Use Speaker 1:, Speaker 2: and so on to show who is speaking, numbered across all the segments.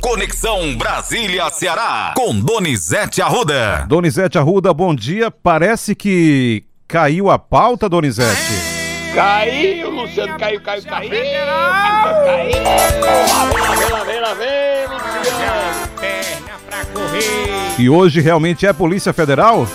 Speaker 1: Conexão Brasília-Ceará, com Donizete Arruda.
Speaker 2: Donizete Arruda, bom dia. Parece que caiu a pauta, Donizete.
Speaker 3: Caiu, Luciano, caiu, caiu, caiu. Caiu, caiu. Lá vem, lá vem, lá vem, Luciano.
Speaker 4: Perna pra correr.
Speaker 2: E hoje realmente é Polícia Federal?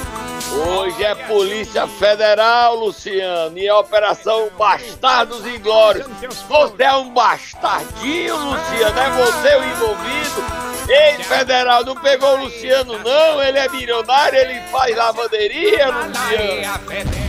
Speaker 3: Polícia Federal, Luciano, e a Operação Bastardos Inglórios. Você é um bastardinho, Luciano, é você o envolvido. Ei, Federal, não pegou o Luciano, não, ele é milionário, ele faz lavanderia, Luciano.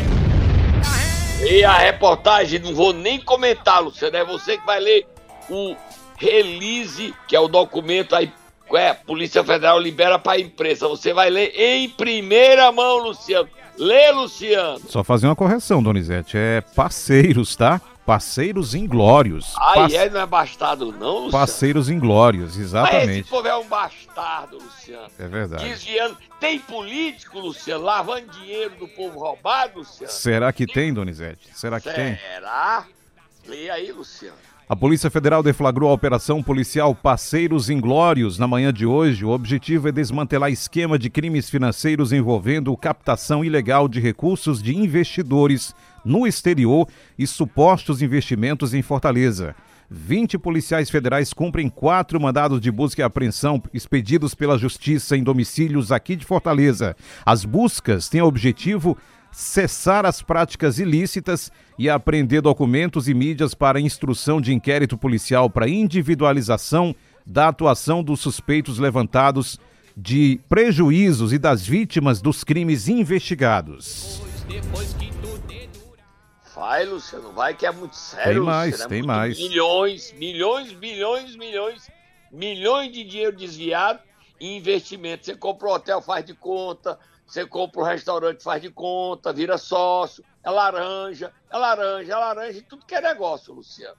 Speaker 3: E a reportagem, não vou nem comentar, Luciano, é você que vai ler o release, que é o documento aí é, Polícia Federal libera para a imprensa. Você vai ler em primeira mão, Luciano. Lê, Luciano.
Speaker 2: Só fazer uma correção, Donizete. É parceiros, tá? Parceiros inglórios.
Speaker 3: Aí
Speaker 2: Pac-
Speaker 3: é, não é bastardo, não, Luciano.
Speaker 2: Parceiros inglórios,
Speaker 3: Mas esse
Speaker 2: exatamente.
Speaker 3: povo é um bastardo, Luciano.
Speaker 2: É verdade.
Speaker 3: Desviando. Tem político, Luciano, lavando dinheiro do povo roubado, Luciano?
Speaker 2: Será que tem, Donizete? Será que tem?
Speaker 3: Será? Lê aí, Luciano.
Speaker 2: A Polícia Federal deflagrou a Operação Policial Parceiros Inglórios na manhã de hoje. O objetivo é desmantelar esquema de crimes financeiros envolvendo captação ilegal de recursos de investidores no exterior e supostos investimentos em Fortaleza. 20 policiais federais cumprem quatro mandados de busca e apreensão expedidos pela Justiça em domicílios aqui de Fortaleza. As buscas têm o objetivo cessar as práticas ilícitas e apreender documentos e mídias para instrução de inquérito policial para individualização da atuação dos suspeitos levantados de prejuízos e das vítimas dos crimes investigados.
Speaker 4: É.
Speaker 3: Vai, Luciano, vai que é muito sério.
Speaker 2: Tem mais,
Speaker 3: Luciano, é
Speaker 2: tem
Speaker 3: muito
Speaker 2: mais.
Speaker 3: Milhões, milhões, milhões, milhões, milhões de dinheiro desviado em investimento. Você compra um hotel, faz de conta. Você compra um restaurante, faz de conta, vira sócio. É laranja, é laranja, é laranja, tudo que é negócio, Luciano.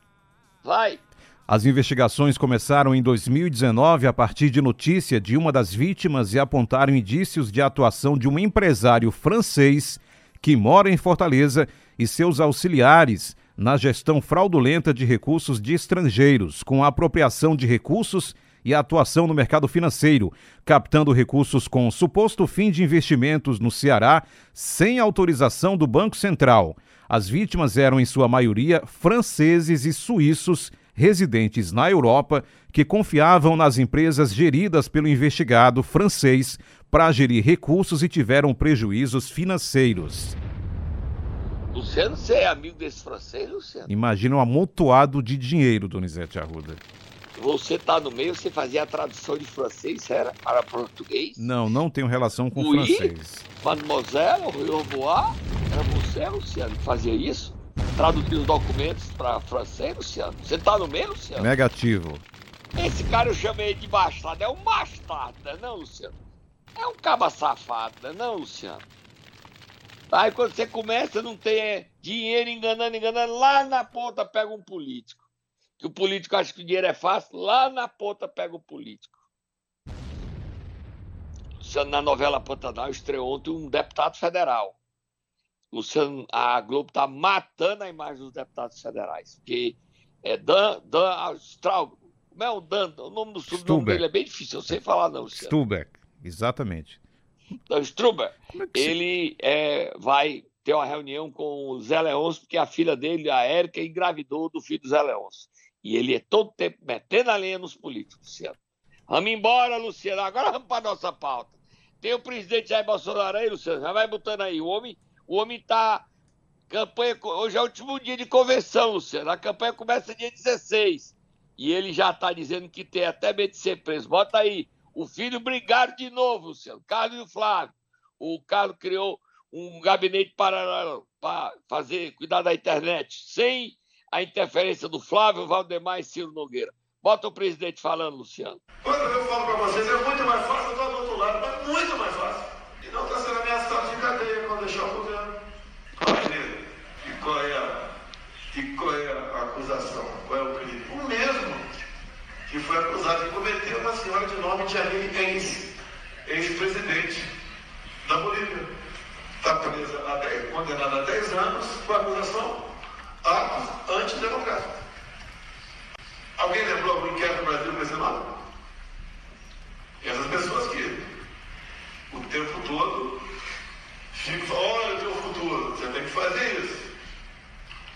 Speaker 3: Vai.
Speaker 2: As investigações começaram em 2019 a partir de notícia de uma das vítimas e apontaram indícios de atuação de um empresário francês que mora em Fortaleza e seus auxiliares na gestão fraudulenta de recursos de estrangeiros, com a apropriação de recursos e atuação no mercado financeiro, captando recursos com suposto fim de investimentos no Ceará sem autorização do Banco Central. As vítimas eram, em sua maioria, franceses e suíços residentes na Europa que confiavam nas empresas geridas pelo investigado francês para gerir recursos e tiveram prejuízos financeiros.
Speaker 3: Luciano, você é amigo desse francês, Luciano?
Speaker 2: Imagina um amontoado de dinheiro, Donizete Arruda.
Speaker 3: Você tá no meio, você fazia a tradução de francês, era para português?
Speaker 2: Não, não tenho relação com
Speaker 3: Oui?
Speaker 2: francês.
Speaker 3: Mademoiselle, au revoir. Era você, Luciano, que fazia isso? Traduzir os documentos para francês, Luciano? Você tá no meio, Luciano?
Speaker 2: Negativo.
Speaker 3: Esse cara eu chamei de bastardo. É um bastardo, não é não, Luciano? É um caba safado, não é não, Luciano? Aí quando você começa, não tem é, dinheiro enganando, enganando, lá na ponta pega um político. Que o político acha que o dinheiro é fácil, lá na ponta pega o político. Luciano, na novela Pantanal, estreou ontem um deputado federal. Luciano, a Globo tá matando a imagem dos deputados federais. Porque é Dan, Dan Straub. Como é o Dan? O nome do sobrenome dele é bem difícil, eu sei falar não, Luciano.
Speaker 2: Stubeck, exatamente.
Speaker 3: Dan Struber.
Speaker 2: É
Speaker 3: Ele é, vai ter uma reunião com o Zé Leôncio, porque a filha dele, a Érica, engravidou do filho do Zé Leôncio. E ele é todo tempo metendo a lenha nos políticos, Luciano. Vamos embora, Luciano. Agora vamos para nossa pauta. Tem o presidente Jair Bolsonaro aí, Luciano. Já vai botando aí. O homem, o homem tá. Campanha, hoje é o último dia de convenção, Luciano. A campanha começa dia 16. E ele já está dizendo que tem até medo de ser preso. Bota aí. O filho brigaram de novo, Luciano. Carlos e o Flávio. O Carlos criou um gabinete paralelo para fazer, cuidar da internet, sem a interferência do Flávio, Valdemar e Ciro Nogueira. Bota o presidente falando, Luciano.
Speaker 5: Quando eu falo para vocês, é muito mais fácil estar do outro lado, mas muito mais fácil. E não está sendo ameaçado de cadeia quando deixar o governo. Aí, e qual é a, e qual é a acusação? Qual é o crime? O mesmo que foi acusado de cometer uma senhora de nome Janine Eins, ex-presidente da Bolívia. Está presa, a 10, condenada a 10 anos por acusação atos antidemocráticos. Alguém lembrou algum inquérito no Brasil nesse ano? Essas pessoas que o tempo todo ficam falando, olha o teu futuro, você tem que fazer isso.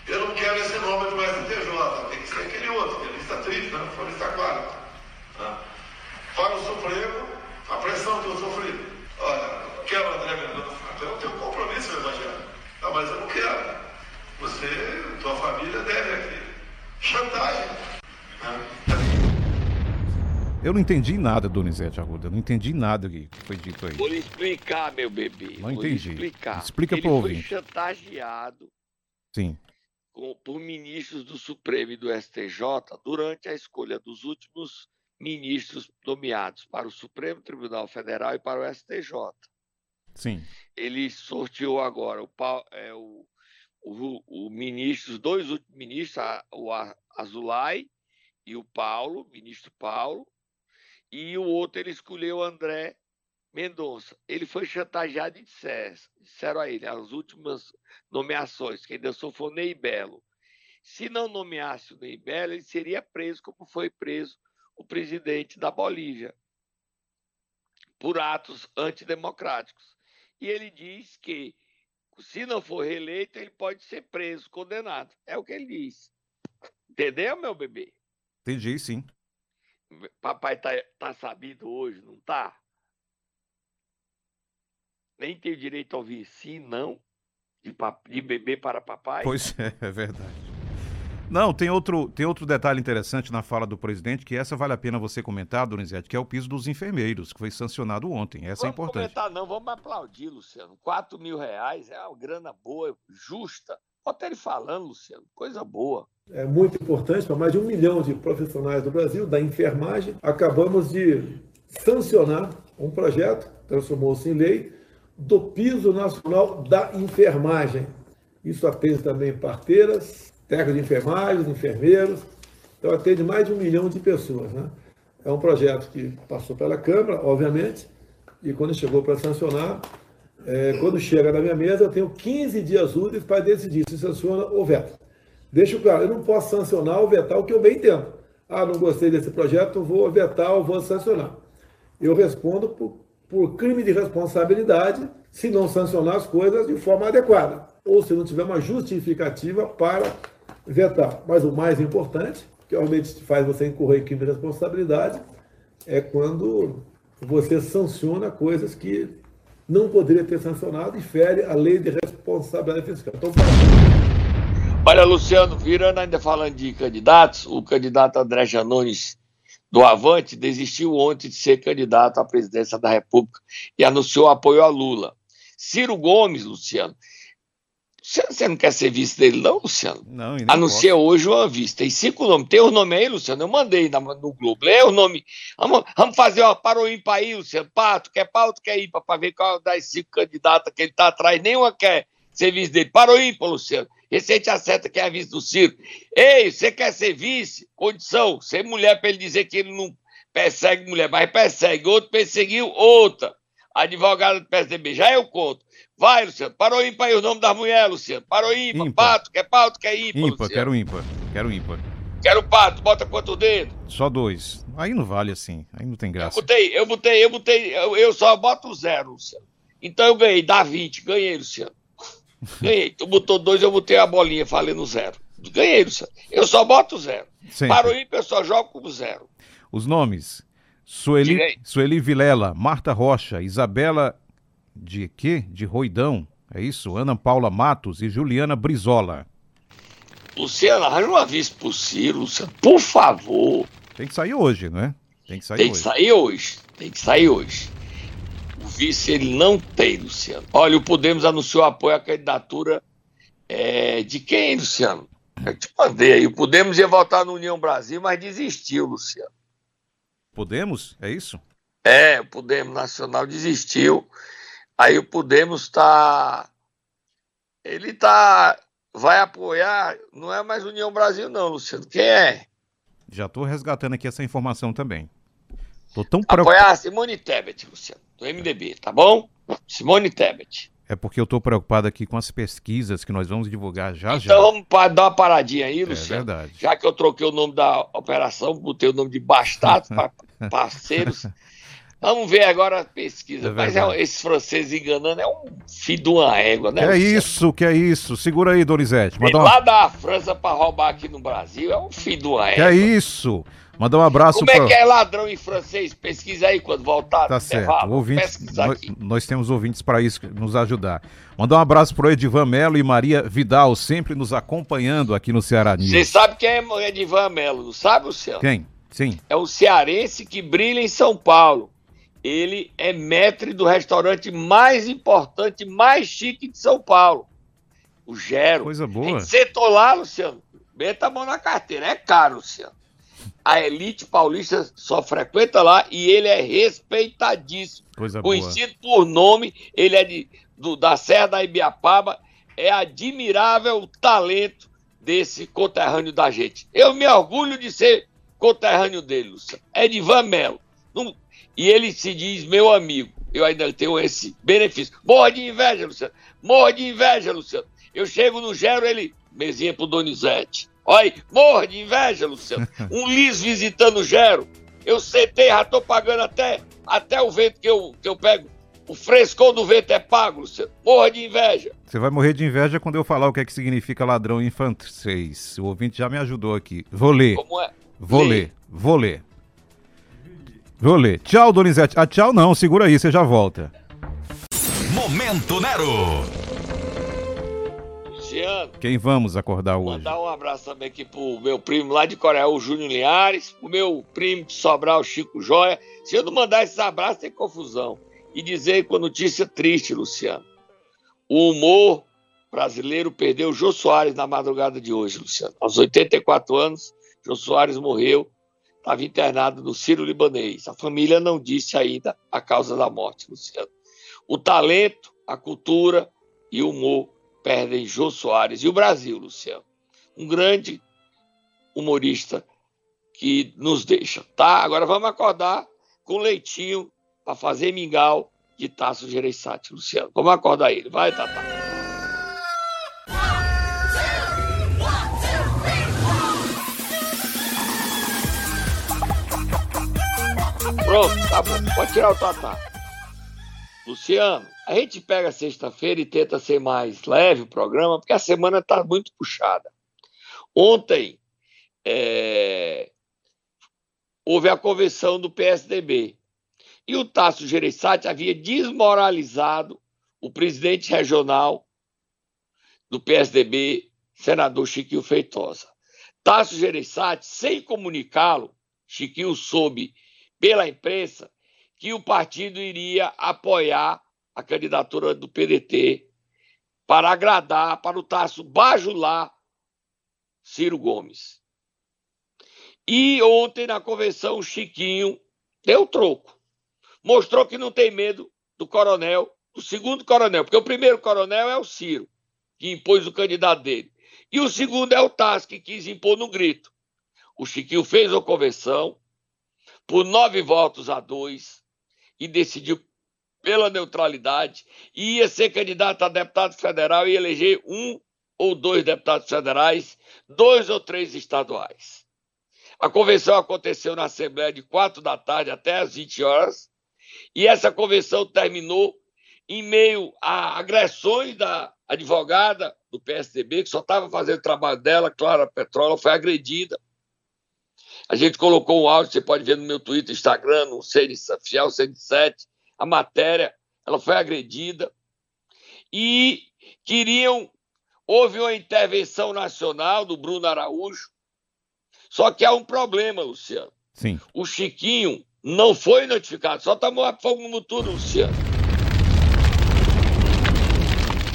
Speaker 5: Eu não quero esse nome do STJ, tem que ser aquele outro, que lista triste, né? foi lista quarta. Tá? Para né? o Supremo, a pressão que
Speaker 2: eu
Speaker 5: sofri. Olha, quero André Mendonça, eu tenho um compromisso evangélico. Tá, mas eu
Speaker 2: não quero. Você, tua família deve aqui. Chantagem. Eu não entendi nada, Donizete Arruda. Eu não entendi nada que foi dito aí.
Speaker 3: Vou lhe explicar, meu bebê.
Speaker 2: Não
Speaker 3: Vou
Speaker 2: entendi.
Speaker 3: Explicar.
Speaker 2: Explica para
Speaker 3: o
Speaker 2: ouvinte.
Speaker 3: Foi chantageado.
Speaker 2: Sim.
Speaker 3: Com, por ministros do Supremo e do STJ durante a escolha dos últimos ministros nomeados para o Supremo Tribunal Federal e para o STJ.
Speaker 2: Sim.
Speaker 3: Ele sorteou agora o, é, o o, o ministro, os dois últimos ministros, o Azulay e o Paulo, ministro Paulo, e o outro ele escolheu André Mendonça. Ele foi chantageado e disseram, disseram a ele as últimas nomeações, que ainda só foi o Ney Belo. Se não nomeasse o Ney Belo, ele seria preso, como foi preso o presidente da Bolívia, por atos antidemocráticos. E ele diz que, se não for reeleito, ele pode ser preso, condenado. É o que ele diz. Entendeu, meu bebê?
Speaker 2: Entendi, sim.
Speaker 3: Papai tá, tá sabido hoje, não tá? Nem tem o direito a ouvir sim, não, de, de bebê para papai.
Speaker 2: Pois é, é verdade. Não, tem outro, tem outro detalhe interessante na fala do presidente, que essa vale a pena você comentar, Donizete, que é o piso dos enfermeiros, que foi sancionado ontem. Essa é
Speaker 3: vamos
Speaker 2: importante.
Speaker 3: comentar, não, vamos aplaudir, Luciano. 4 mil reais é uma grana boa, justa. Bota ele falando, Luciano, coisa boa.
Speaker 6: é muito importante para mais de um milhão de profissionais do Brasil, da enfermagem. Acabamos de sancionar um projeto, transformou-se em lei, do piso nacional da enfermagem. Isso atende também parteiras, técnicos de enfermagem, enfermeiros. Então atende mais de um milhão de pessoas. Né? É um projeto que passou pela Câmara, obviamente, e quando chegou para sancionar, é, quando chega na minha mesa, eu tenho 15 dias úteis para decidir se sanciona ou veta. Deixo claro, eu não posso sancionar ou vetar o que eu bem entendo. Ah, não gostei desse projeto, vou vetar ou vou sancionar. Eu respondo por, por crime de responsabilidade se não sancionar as coisas de forma adequada, ou se não tiver uma justificativa para vetar. Mas o mais importante, que realmente faz você incorrer em crime de responsabilidade, é quando você sanciona coisas que não poderia ter sancionado e fere a lei de responsabilidade fiscal. Então,
Speaker 3: Olha, Luciano, virando ainda falando de candidatos, o candidato André Janones do Avante desistiu ontem de ser candidato à presidência da República e anunciou apoio a Lula. Ciro Gomes, Luciano, você você não quer ser vice dele, não, Luciano?
Speaker 2: Não, e nem
Speaker 3: Anuncia hoje uma vista. Tem cinco nomes. Tem os nomes aí, Luciano? Eu mandei na- no Globo. Lê os nomes. Vamos, vamos fazer uma para o ímpar aí, Luciano. Pato, quer pau, tu quer ímpar, para ver qual das cinco candidatas que ele está atrás. Nenhuma quer ser vice dele. Para o Luciano. Esse aí te acerta que é a vice do Ciro. Ei, você quer ser vice? Condição, ser mulher para ele dizer que ele não persegue mulher, mas persegue. Outro perseguiu outra. Advogada do PSDB. Já eu conto. Vai, Luciano. Parou ímpar aí o nome das mulheres, Luciano. Parou ímpar.
Speaker 2: Ímpar.
Speaker 3: Pato, quer pato, quer ímpar,
Speaker 2: Ímpar,
Speaker 3: Luciano.
Speaker 2: quero ímpar. Quero ímpar.
Speaker 3: Quero pato, bota quanto dedo?
Speaker 2: Só dois. Aí não vale assim. Aí não tem
Speaker 3: Eu
Speaker 2: graça.
Speaker 3: botei, eu botei, eu botei, eu, eu só boto zero, Luciano. Então eu ganhei, dá 20, ganhei, Luciano. Ganhei. Tu botou dois, eu botei a bolinha, falei no zero. Ganhei, Luciano. Eu só boto zero.
Speaker 2: Sempre.
Speaker 3: Para o ímpar, eu só jogo com zero.
Speaker 2: Os nomes: Sueli. Sueli Vilela, Marta Rocha, Isabela de quê? De Roidão. É isso? Ana Paula Matos e Juliana Brizola.
Speaker 3: Luciano, arranja uma vice pro Ciro, Luciano. Por favor.
Speaker 2: Tem que sair hoje, não é? Tem que sair
Speaker 3: Tem que
Speaker 2: hoje.
Speaker 3: sair hoje. Tem que sair hoje. O vice ele não tem, Luciano. Olha, o Podemos anunciou apoio à candidatura é, de quem, Luciano? Eu te mandei aí. O Podemos ia votar no União Brasil, mas desistiu, Luciano.
Speaker 2: Podemos? É isso?
Speaker 3: É, o Podemos Nacional desistiu. Aí o Podemos está. Ele está. Vai apoiar. Não é mais União Brasil, não, Luciano. Quem é?
Speaker 2: Já tô resgatando aqui essa informação também. Tô tão preocupado.
Speaker 3: Apoiar a Simone Tebet, Luciano, do MDB, tá bom? Simone Tebet.
Speaker 2: É porque eu tô preocupado aqui com as pesquisas que nós vamos divulgar já já.
Speaker 3: Então vamos dar uma paradinha aí,
Speaker 2: é
Speaker 3: Luciano.
Speaker 2: verdade.
Speaker 3: Já que eu troquei o nome da operação, botei o nome de Bastados para parceiros. Vamos ver agora a pesquisa.
Speaker 2: É
Speaker 3: Mas é, esses franceses enganando é um filho de uma égua, né?
Speaker 2: Que é isso, que é isso. Segura aí, Donizete.
Speaker 3: Vem
Speaker 2: Mandar um...
Speaker 3: lá da França para roubar aqui no Brasil é um filho de uma
Speaker 2: Que
Speaker 3: égua.
Speaker 2: é isso. Mandar um abraço
Speaker 3: Como é
Speaker 2: pra...
Speaker 3: que é ladrão em francês? Pesquisa aí quando voltar.
Speaker 2: Tá certo. Ouvintes, nós, nós temos ouvintes para isso, nos ajudar. Mandar um abraço pro Edivan Melo e Maria Vidal, sempre nos acompanhando aqui no Ceará
Speaker 3: Você
Speaker 2: News.
Speaker 3: sabe quem é Edivan Melo, não sabe, Luciano?
Speaker 2: Quem? Sim.
Speaker 3: É um cearense que brilha em São Paulo. Ele é mestre do restaurante mais importante, mais chique de São Paulo. O Gero.
Speaker 2: Coisa boa.
Speaker 3: sentou lá, Luciano. Meta a mão na carteira. É caro, Luciano. A elite paulista só frequenta lá e ele é respeitadíssimo.
Speaker 2: Coisa boa.
Speaker 3: Conhecido por nome, ele é de, do- da Serra da Ibiapaba. É admirável o talento desse conterrâneo da gente. Eu me orgulho de ser conterrâneo dele, Luciano. É de Van Melo. Não- E ele se diz meu amigo. Eu ainda tenho esse benefício. Morra de inveja, Luciano. Morra de inveja, Luciano. Eu chego no Gero, ele. Mesinha pro Donizete. Olha morra de inveja, Luciano. Um lis visitando o Gero. Eu sentei, já tô pagando até, até o vento que eu, que eu pego. O frescor do vento é pago, Luciano. Morra de inveja.
Speaker 2: Você vai morrer de inveja quando eu falar o que é que significa ladrão em francês. O ouvinte já me ajudou aqui. Vou ler.
Speaker 3: Como é?
Speaker 2: Vou
Speaker 3: Lê.
Speaker 2: ler, vou ler. Vou ler. Tchau, Donizete. Ah, tchau não, segura aí, você já volta.
Speaker 1: Momento Nero.
Speaker 3: Luciano.
Speaker 2: Quem vamos acordar hoje?
Speaker 3: Mandar um abraço também aqui pro meu primo lá de Coreia, o Júnior Linhares, pro meu primo de Sobral, o Chico Joia. Se eu não mandar esses abraços, tem confusão. E dizer com a notícia triste, Luciano. O humor brasileiro perdeu o Jô Soares na madrugada de hoje, Luciano. Aos 84 anos, Jô Soares morreu, estava internado no Ciro Libanês. A família não disse ainda a causa da morte, Luciano. O talento, a cultura e o humor perdem Jô Soares. E o Brasil, Luciano? Um grande humorista que nos deixa, tá? Agora vamos acordar com leitinho para fazer mingau de Tasso Gereissati, Luciano. Vamos acordar ele. Vai, Tata. Pronto, tá bom. Pode tirar o Tatá. Luciano, a gente pega sexta-feira e tenta ser mais leve o programa, porque a semana está muito puxada. Ontem é, houve a convenção do PSDB e o Tasso Gereissati havia desmoralizado o presidente regional do PSDB, senador Chiquinho Feitosa. Tasso Gereissati, sem comunicá-lo, Chiquinho soube pela imprensa que o partido iria apoiar a candidatura do PDT para agradar, para o Tasso bajular Ciro Gomes. E ontem, na convenção, o Chiquinho deu troco. Mostrou que não tem medo do coronel, do segundo coronel, porque o primeiro coronel é o Ciro, que impôs o candidato dele. E o segundo é o Tasso, que quis impor no grito. O Chiquinho fez a convenção por nove votos a dois e decidiu pela neutralidade e ia ser candidato a deputado federal e eleger um ou dois deputados federais, dois ou três estaduais. A convenção aconteceu na Assembleia de quatro da tarde até às 20 horas e essa convenção terminou em meio a agressões da advogada do PSDB, que só estava fazendo o trabalho dela, Clara Petrola, foi agredida. A gente colocou um áudio, você pode ver no meu Twitter, Instagram, no Fiel 107, a matéria, ela foi agredida. E queriam, houve uma intervenção nacional do Bruno Araújo, só que há um problema, Luciano.
Speaker 2: Sim.
Speaker 3: O Chiquinho não foi notificado, só tomou fogo no tudo, Luciano.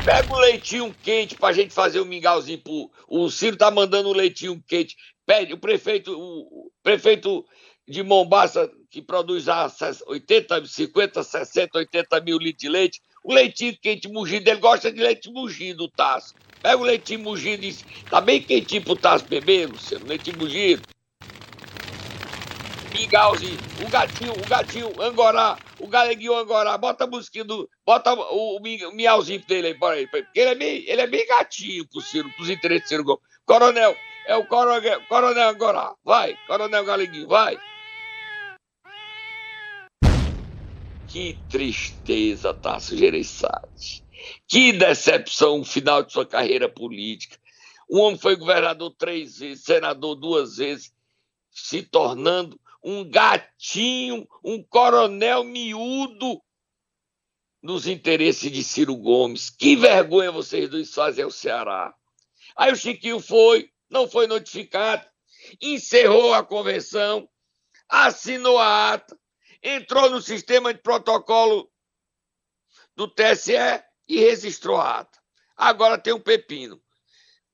Speaker 3: Pega o leitinho quente pra gente fazer o um mingauzinho pro. O Ciro tá mandando um leitinho quente. Pede, o prefeito, o prefeito de Mombaça, que produz a 80, 50, 60, 80 mil litros de leite, o leitinho quente mugido, ele gosta de leite mugido, o Tasso. Pega o leitinho mugido e tá bem quentinho pro Tasso beber, Luciano, leitinho mugido. Mingauzinho, o gatinho, o gatinho, Angorá, o galeguinho Angorá, bota a musiquinha do. Bota o, o, o miauzinho dele aí, bora aí. Porque ele é bem, ele é bem gatinho pro Ciro, pros interesses do Ciro Gomes. Coronel, é o coronel, coronel Angorá. Vai, coronel Galeguinho, vai. Que tristeza, Tasso Gereissati. Que decepção final de sua carreira política. Um homem foi governador três vezes, senador duas vezes, se tornando um gatinho, um coronel miúdo nos interesses de Ciro Gomes. Que vergonha vocês dois fazem ao Ceará. Aí o Chiquinho foi, não foi notificado, encerrou a convenção assinou a ata, entrou no sistema de protocolo do TSE e registrou a ata. Agora tem um pepino.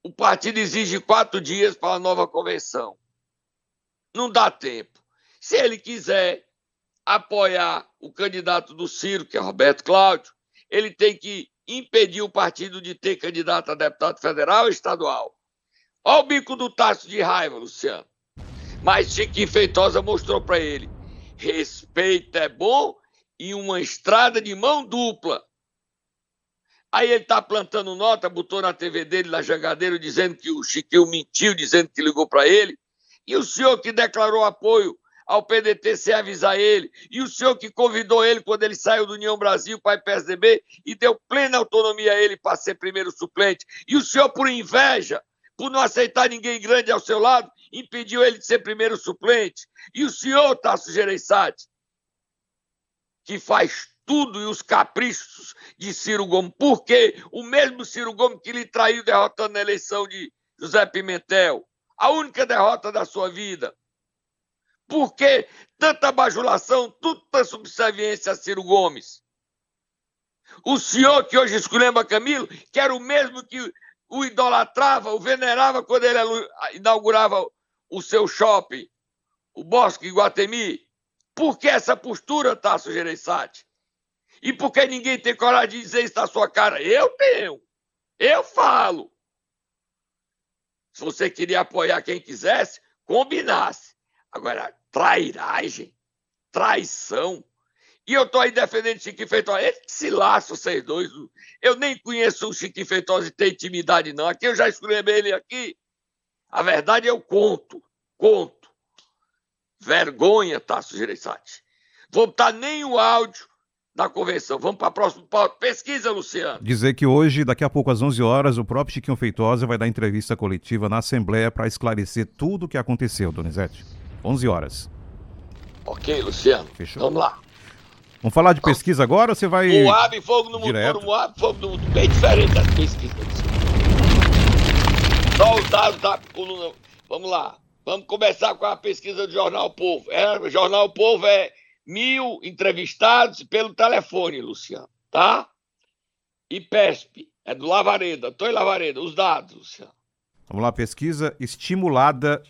Speaker 3: O partido exige quatro dias para a nova convenção. Não dá tempo. Se ele quiser apoiar o candidato do Ciro, que é Roberto Cláudio, ele tem que impedir o partido de ter candidato a deputado federal ou estadual. Olha o bico do Tasso de raiva, Luciano. Mas Chiquinho Feitosa mostrou para ele: respeito é bom e uma estrada de mão dupla. Aí ele tá plantando nota, botou na TV dele, na jangadeiro, dizendo que o Chiquinho mentiu, dizendo que ligou para ele. E o senhor que declarou apoio ao PDT sem avisar ele, e o senhor que convidou ele quando ele saiu do União Brasil para o PSDB e deu plena autonomia a ele para ser primeiro suplente, e o senhor, por inveja, por não aceitar ninguém grande ao seu lado, impediu ele de ser primeiro suplente. E o senhor, Tasso Gereissati, que faz tudo e os caprichos de Ciro Gomes. Porque o mesmo Ciro Gomes que lhe traiu derrotando na eleição de José Pimentel, a única derrota da sua vida. Por que tanta bajulação, tanta subserviência a Ciro Gomes? O senhor que hoje esculhamba Camilo, que era o mesmo que o idolatrava, o venerava quando ele inaugurava o seu shopping, o Bosque Iguatemi. Por que essa postura, Tasso Gereissati? E por que ninguém tem coragem de dizer isso na sua cara? Eu tenho. Eu falo. Se você queria apoiar quem quisesse, combinasse. Agora, trairagem, traição. E eu tô aí defendendo Chiquinho Feitosa. Ele se laça, vocês dois. Eu nem conheço o Chiquinho Feitosa e tem intimidade, não. Aqui eu já escrevi ele aqui. A verdade eu conto. Conto. Vergonha, Tasso Gereissati. Vou botar nem o áudio da convenção. Vamos para a próxima pesquisa, Luciano.
Speaker 2: Dizer que hoje, daqui a pouco às 11 horas, o próprio Chiquinho Feitosa vai dar entrevista coletiva na Assembleia para esclarecer tudo o que aconteceu, Donizete. 11 horas.
Speaker 3: Ok, Luciano. Fechou? Vamos lá.
Speaker 2: Vamos falar de pesquisa agora ou você vai.
Speaker 3: Moab, fogo no Direto. motor, Moab, fogo no mundo. Bem diferente das pesquisas. Só os dados da coluna. Vamos lá. Vamos começar com a pesquisa do Jornal Povo. É, o Jornal Povo é mil entrevistados pelo telefone, Luciano, tá? E PESP, é do Lavareda, Tô em Lavareda, os dados, Luciano.
Speaker 2: Vamos lá, pesquisa estimulada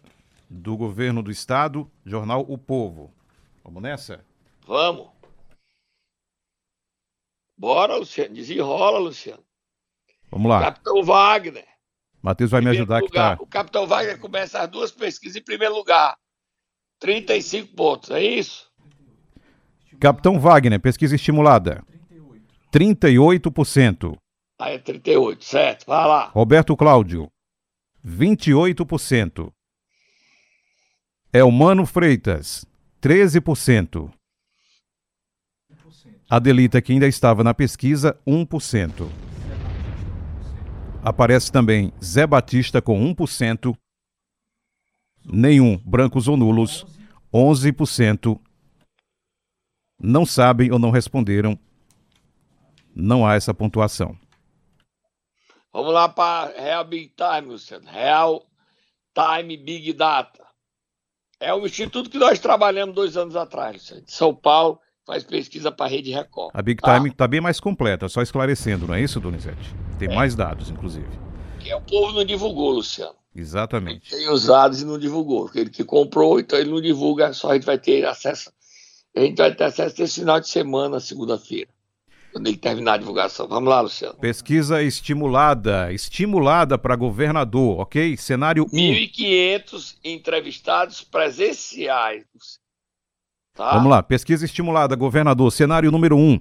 Speaker 2: do governo do estado, jornal O Povo. Vamos nessa?
Speaker 3: Vamos. Bora, Luciano. Desenrola, Luciano.
Speaker 2: Vamos lá.
Speaker 3: Capitão Wagner.
Speaker 2: Matheus vai me ajudar
Speaker 3: aqui,
Speaker 2: tá?
Speaker 3: O Capitão Wagner começa as duas pesquisas em primeiro lugar. 35 pontos, é isso?
Speaker 2: Capitão Wagner, pesquisa estimulada. 38%.
Speaker 3: Ah, é 38, certo. Vai lá.
Speaker 2: Roberto Cláudio, 28%. Elmano Freitas, 13%. Adelita, que ainda estava na pesquisa, 1%. Aparece também Zé Batista com 1%. Nenhum, brancos ou nulos, 11%. Não sabem ou não responderam. Não há essa pontuação.
Speaker 3: Vamos lá para Real Big Time, Luciano. Real Time Big Data. É o instituto que nós trabalhamos dois anos atrás, Luciano, de São Paulo faz pesquisa para a Rede Record.
Speaker 2: A Big Time está bem mais completa, só esclarecendo, não é isso, Donizete? Tem é. mais dados, inclusive.
Speaker 3: Que o povo não divulgou, Luciano.
Speaker 2: Exatamente.
Speaker 3: Tem os dados e não divulgou. Ele que comprou, então ele não divulga, só a gente vai ter acesso. A gente vai ter acesso esse final de semana, segunda-feira. Quando ele terminar a divulgação. Vamos lá, Luciano.
Speaker 2: Pesquisa estimulada, estimulada para governador, ok? Cenário
Speaker 3: 1.500 entrevistados presenciais.
Speaker 2: Tá. Vamos lá, pesquisa estimulada, governador, cenário número 1.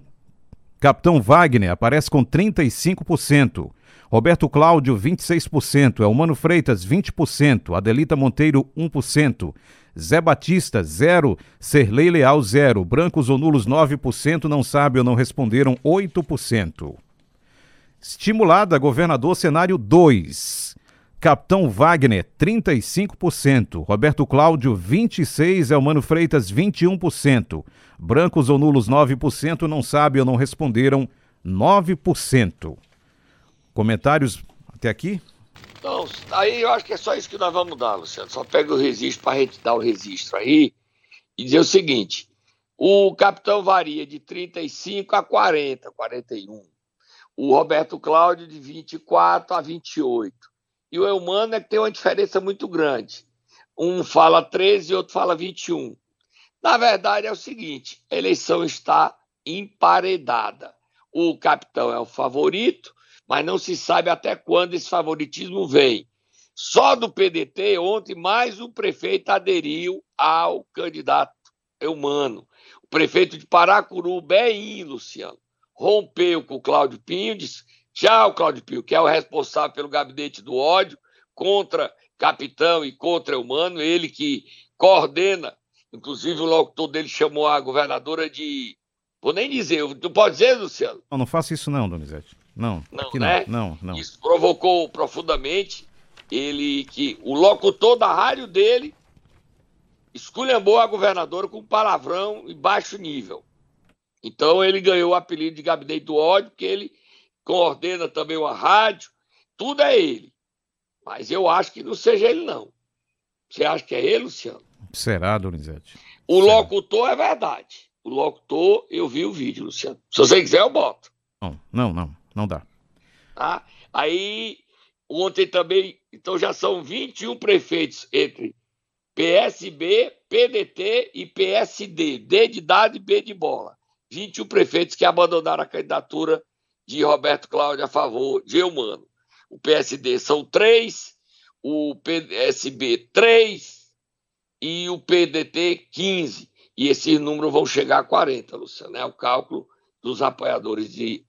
Speaker 2: Capitão Wagner aparece com 35%. Roberto Cláudio, 26%. Elmano Freitas, 20%. Adelita Monteiro, 1%. Zé Batista, 0%. Serlei Leal, 0%. Brancos ou nulos, 9%. Não sabe ou não responderam, 8%. Estimulada, governador, cenário 2. Capitão Wagner, 35%. Roberto Cláudio, 26%. Elmano Freitas, 21%. Brancos ou nulos, 9%. Não sabe ou não responderam, 9%. Comentários até aqui?
Speaker 3: Não, aí eu acho que é só isso que nós vamos dar, Luciano. Só pega o registro para a gente dar o registro aí. e dizer o seguinte: o capitão varia de 35 a 40, 41. O Roberto Cláudio de 24 a 28. E o Eumano é que tem uma diferença muito grande. Um fala 13 e outro fala 21. Na verdade, é o seguinte: a eleição está emparedada. O capitão é o favorito, mas não se sabe até quando esse favoritismo vem. Só do PDT, ontem, mais um prefeito aderiu ao candidato Eumano. O prefeito de Paracuru, Bem, Luciano, rompeu com o Cláudio Pinho, disse tchau, Cláudio Pinho, que é o responsável pelo gabinete do ódio contra capitão e contra Eumano, ele que coordena, inclusive o locutor dele chamou a governadora de Vou nem dizer, tu pode dizer, Luciano?
Speaker 2: Não, não faça isso não, Donizete. Não,
Speaker 3: não, né?
Speaker 2: não, não, não.
Speaker 3: Isso provocou profundamente ele que o locutor da rádio dele esculhambou a governadora com palavrão e baixo nível. Então ele ganhou o apelido de gabinete do ódio, porque ele coordena também uma rádio, tudo é ele. Mas eu acho que não seja ele, não. Você acha que é ele, Luciano?
Speaker 2: Será, Donizete?
Speaker 3: O
Speaker 2: Será?
Speaker 3: locutor é verdade. O locutor, eu vi o vídeo, Luciano. Se você quiser, eu boto.
Speaker 2: Não, não, não, não dá.
Speaker 3: Tá? Aí, ontem também, então já são 21 prefeitos entre PSB, PDT e PSD. D de dado e B de bola. 21 prefeitos que abandonaram a candidatura de Roberto Cláudio a favor de Eumano. O PSD são três, o PSB três e o PDT 15. E esses números vão chegar a 40, Luciano. É o cálculo dos apoiadores de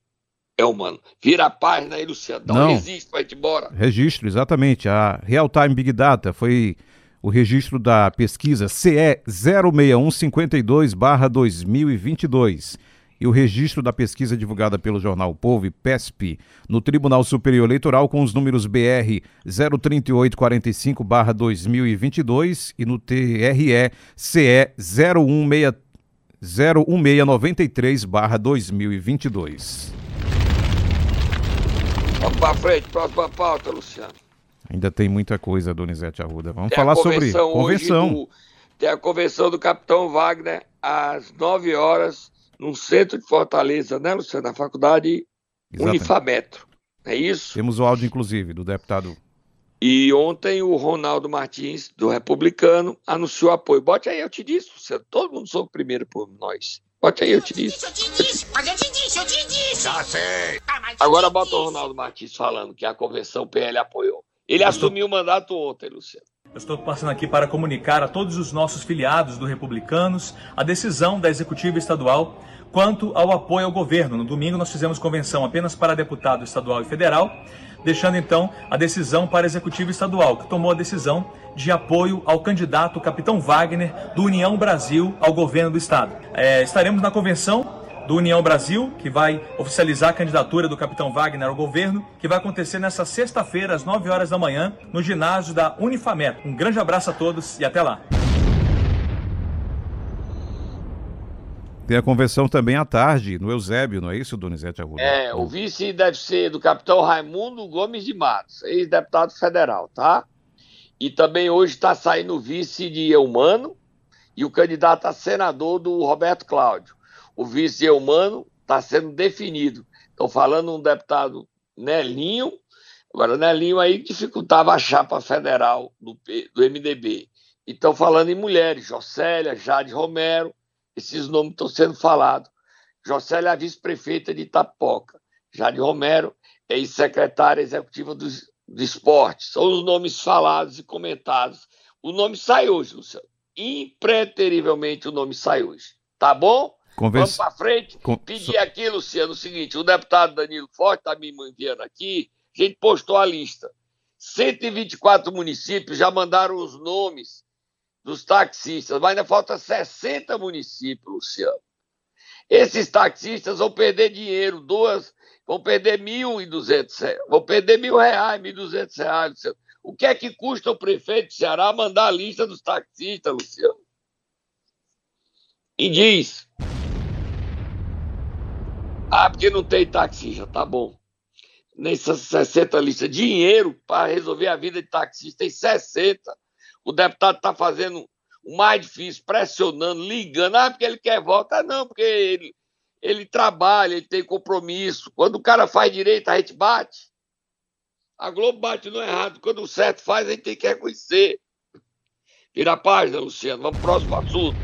Speaker 3: Elmano. Vira a página aí, Luciano. Não,
Speaker 2: Não.
Speaker 3: resiste, vai embora.
Speaker 2: Registro, exatamente. A Real Time Big Data foi o registro da pesquisa CE 06152-2022 e o registro da pesquisa divulgada pelo jornal o Povo e PESP no Tribunal Superior Eleitoral com os números BR 03845-2022 e no TRE CE 016 01693-2022.
Speaker 3: Vamos para frente, próxima pauta, Luciano.
Speaker 2: Ainda tem muita coisa, Donizete Arruda. Vamos
Speaker 3: Tem
Speaker 2: falar sobre
Speaker 3: convenção. do- tem a convenção do Capitão Wagner às 9 horas no centro de Fortaleza, né, Luciano? Na faculdade
Speaker 2: Exatamente.
Speaker 3: Unifametro. É isso?
Speaker 2: Temos o áudio, inclusive, do deputado.
Speaker 3: E ontem o Ronaldo Martins, do Republicano, anunciou apoio. Bote aí, eu te disse, Luciano. Todo mundo soube primeiro por nós. Bote aí, eu te disse.
Speaker 7: Eu te disse, mas eu te disse, eu te disse.
Speaker 1: Já sei.
Speaker 7: Ah,
Speaker 3: Agora bota o. Ronaldo Martins falando que a convenção PL apoiou. Ele assumiu o mandato ontem, Luciano.
Speaker 8: Eu estou passando aqui para comunicar a todos os nossos filiados do Republicanos a decisão da Executiva Estadual quanto ao apoio ao governo. No domingo nós fizemos convenção apenas para deputado estadual e federal, deixando então a decisão para a Executiva Estadual, que tomou a decisão de apoio ao candidato Capitão Wagner do União Brasil ao governo do estado. É, estaremos na convenção do União Brasil, que vai oficializar a candidatura do Capitão Wagner ao governo, que vai acontecer nesta sexta-feira, às 9 horas da manhã, no ginásio da Unifamet. Um grande abraço a todos e até lá.
Speaker 2: Tem a convenção também à tarde, no Eusébio, não é isso, Donizete Arruda?
Speaker 3: É, o vice deve ser do capitão Raimundo Gomes de Matos, ex-deputado federal, tá? E também hoje está saindo o vice de Eumano e o candidato a senador do Roberto Cláudio. O vice de Eumano está sendo definido. Estão falando um deputado Nelinho, agora Nelinho aí dificultava a chapa federal do, do MDB. Estão falando em mulheres, Jocélia, Jade Romero, esses nomes estão sendo falados. Jocélia é vice-prefeita de Itapoca. Jade Romero é ex-secretária executiva do, do esporte. São os nomes falados e comentados. O nome sai hoje, Luciano. Impreterivelmente o nome sai hoje. Tá bom? Vamos para frente.
Speaker 2: Con-
Speaker 3: Pedir aqui, Luciano, o seguinte: o deputado Danilo Forte está me enviando aqui. A gente postou a lista. 124 municípios já mandaram os nomes dos taxistas, mas ainda falta 60 municípios, Luciano. Esses taxistas vão perder dinheiro, duas, vão perder mil e duzentos, vão perder mil reais, mil duzentos reais, Luciano. O que é que custa o prefeito de Ceará mandar a lista dos taxistas, Luciano? E diz. Ah, porque não tem taxista, tá bom. Nessas 60 listas, dinheiro para resolver a vida de taxista tem 60. O deputado está fazendo o mais difícil, pressionando, ligando. Ah, porque ele quer volta. Ah, não, porque ele, ele trabalha, ele tem compromisso. Quando o cara faz direito, a gente bate. A Globo bate no errado. Quando o certo faz, a gente tem que reconhecer. Vira a página, Luciano. Vamos pro próximo assunto.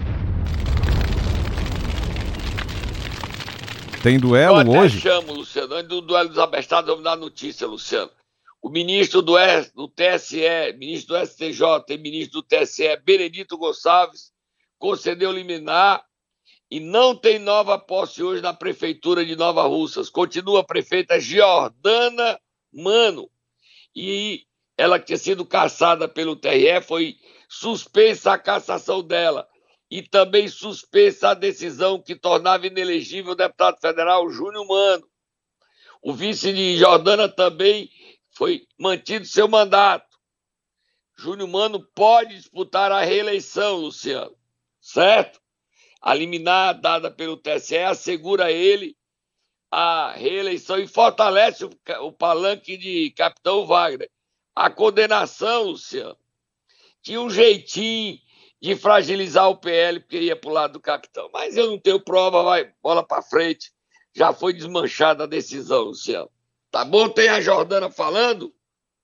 Speaker 2: Tem duelo
Speaker 3: Eu até
Speaker 2: hoje?
Speaker 3: chamo, Luciano. Antes do duelo dos abestados, vamos dar notícia, Luciano. O ministro do, do TSE, ministro do STJ e ministro do TSE, Benedito Gonçalves, concedeu liminar e não tem nova posse hoje na prefeitura de Nova Russas. Continua a prefeita Giordana Mano. E ela que tinha sido caçada pelo TRE foi suspensa a cassação dela e também suspensa a decisão que tornava inelegível o deputado federal Júnior Mano. O vice de Jordana também foi mantido seu mandato. Júnior Mano pode disputar a reeleição, Luciano, certo? A liminar dada pelo TSE assegura ele a reeleição e fortalece o, o palanque de Capitão Wagner. A condenação, Luciano, tinha um jeitinho de fragilizar o PL porque ia para o lado do capitão. Mas eu não tenho prova, vai, bola para frente. Já foi desmanchada a decisão, Luciano. Tá bom? Tem a Jordana falando?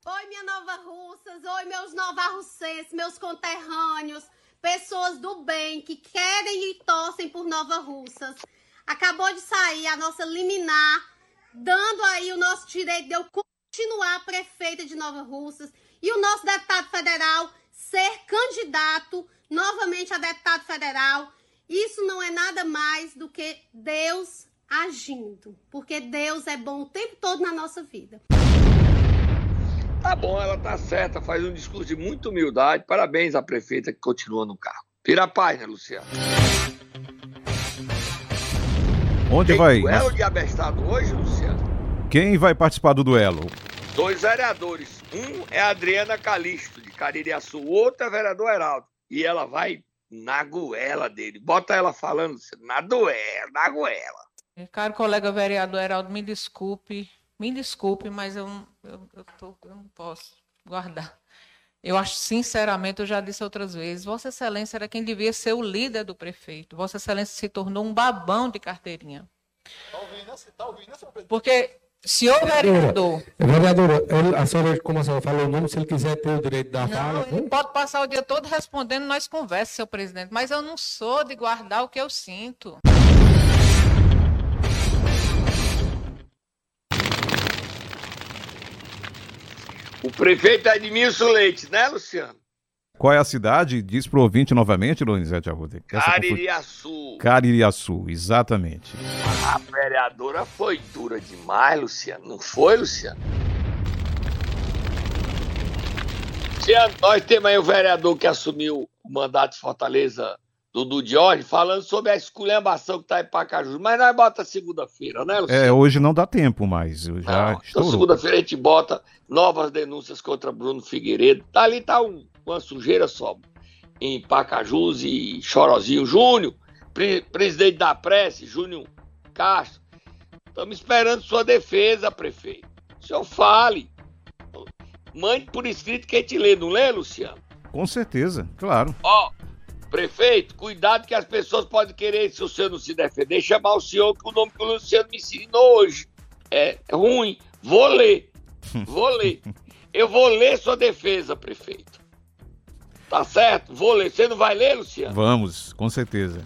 Speaker 9: Oi, minha Nova Russas, oi, meus novarrussenses, meus conterrâneos, pessoas do bem que querem e torcem por Nova Russas. Acabou de sair a nossa liminar, dando aí o nosso direito de eu continuar prefeita de Nova Russas e o nosso deputado federal ser candidato novamente a deputado federal. Isso não é nada mais do que Deus agindo, porque Deus é bom o tempo todo na nossa vida.
Speaker 3: Tá bom, ela tá certa, faz um discurso de muita humildade. Parabéns à prefeita que continua no cargo. Vira a página, Luciano.
Speaker 2: Onde
Speaker 3: Tem
Speaker 2: vai?
Speaker 3: duelo de abestado hoje, Luciano?
Speaker 2: Quem vai participar do duelo?
Speaker 3: Dois vereadores. Um é a Adriana Calixto, de Caririaçu. O outro é o vereador Heraldo. E ela vai na goela dele. Bota ela falando, Luciano, na duela, na goela.
Speaker 10: Caro colega vereador Heraldo, me desculpe, me desculpe, mas eu, não- eu, eu, tô- eu não posso guardar. Eu acho, sinceramente, eu já disse outras vezes, Vossa Excelência era quem devia ser o líder do prefeito. Vossa Excelência se tornou um babão de carteirinha. Porque, senhor vereador,
Speaker 11: Vereadora, ele- a senhora, como a senhora falou o nome, se ele quiser ter o direito da
Speaker 10: não,
Speaker 11: fala.
Speaker 10: ele pode passar o dia todo respondendo, nós conversamos, senhor presidente, mas eu não sou de guardar o que eu sinto.
Speaker 3: O prefeito é Edmilson Leite, né, Luciano?
Speaker 2: Qual é a cidade? Diz pro ouvinte novamente, Donizete Arruda.
Speaker 3: Caririaçu.
Speaker 2: Caririaçu, exatamente.
Speaker 3: A vereadora foi dura demais, Luciano. Não foi, Luciano? Luciano, nós temos aí o vereador que assumiu o mandato de Fortaleza, Dudu Diorne, falando sobre a esculhambação que tá em Pacajus. Mas nós bota segunda-feira, né, Luciano?
Speaker 2: É, hoje não dá tempo mais. eu Já
Speaker 3: Não, então, segunda-feira a gente bota novas denúncias contra Bruno Figueiredo. Tá ali, tá um- uma sujeira só. Em Pacajus e Chorozinho Júnior, pre- presidente da Prece, Júnior Castro. Estamos esperando sua defesa, prefeito. O senhor fale. Mande por escrito que a gente lê, não lê, Luciano?
Speaker 2: Com certeza, claro.
Speaker 3: Ó, prefeito, cuidado que as pessoas podem querer, se o senhor não se defender, chamar o senhor que o nome que o Luciano me ensinou hoje. É ruim. Vou ler. Vou ler. Eu vou ler sua defesa, prefeito. Tá certo? Vou ler. Você não vai ler, Luciano?
Speaker 2: Vamos, com certeza.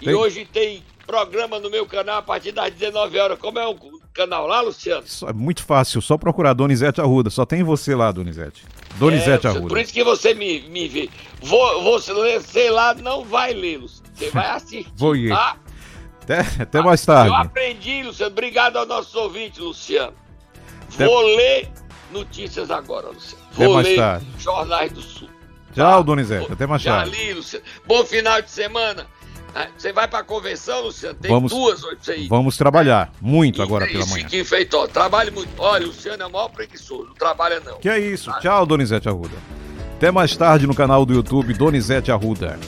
Speaker 3: E
Speaker 2: Tem-
Speaker 3: hoje tem programa no meu canal a partir das 19 horas. Como é o canal lá, Luciano?
Speaker 2: Só- É muito fácil, só procurar Donizete Arruda. Só tem você lá, Donizete. Donizete
Speaker 3: É,
Speaker 2: Arruda.
Speaker 3: Por isso que você me, me vê. Vou, você ler, sei lá, não vai ler, Luciano. Você vai assistir.
Speaker 2: Vou ir.
Speaker 3: Tá?
Speaker 2: Até, até mais
Speaker 3: Eu
Speaker 2: tarde.
Speaker 3: aprendi, Luciano. Obrigado aos nossos ouvintes, Luciano.
Speaker 2: Até-
Speaker 3: Vou ler notícias agora, Luciano.
Speaker 2: Até
Speaker 3: Vou
Speaker 2: mais
Speaker 3: ler
Speaker 2: tarde.
Speaker 3: Jornais do Sul.
Speaker 2: Tchau, Donizete. Até mais tarde.
Speaker 3: li, Luciano. Bom final de semana. Ah, Você vai pra convenção, Luciano? Tem
Speaker 2: Vamos-
Speaker 3: duas hoje ir.
Speaker 2: Vamos trabalhar muito agora pela
Speaker 3: Isso,
Speaker 2: manhã.
Speaker 3: fique feito. Trabalhe muito. Olha, Luciano é o maior preguiçoso. Não trabalha, não.
Speaker 2: Que é isso. Tchau, Donizete Arruda. Até mais tarde no canal do YouTube Donizete Arruda.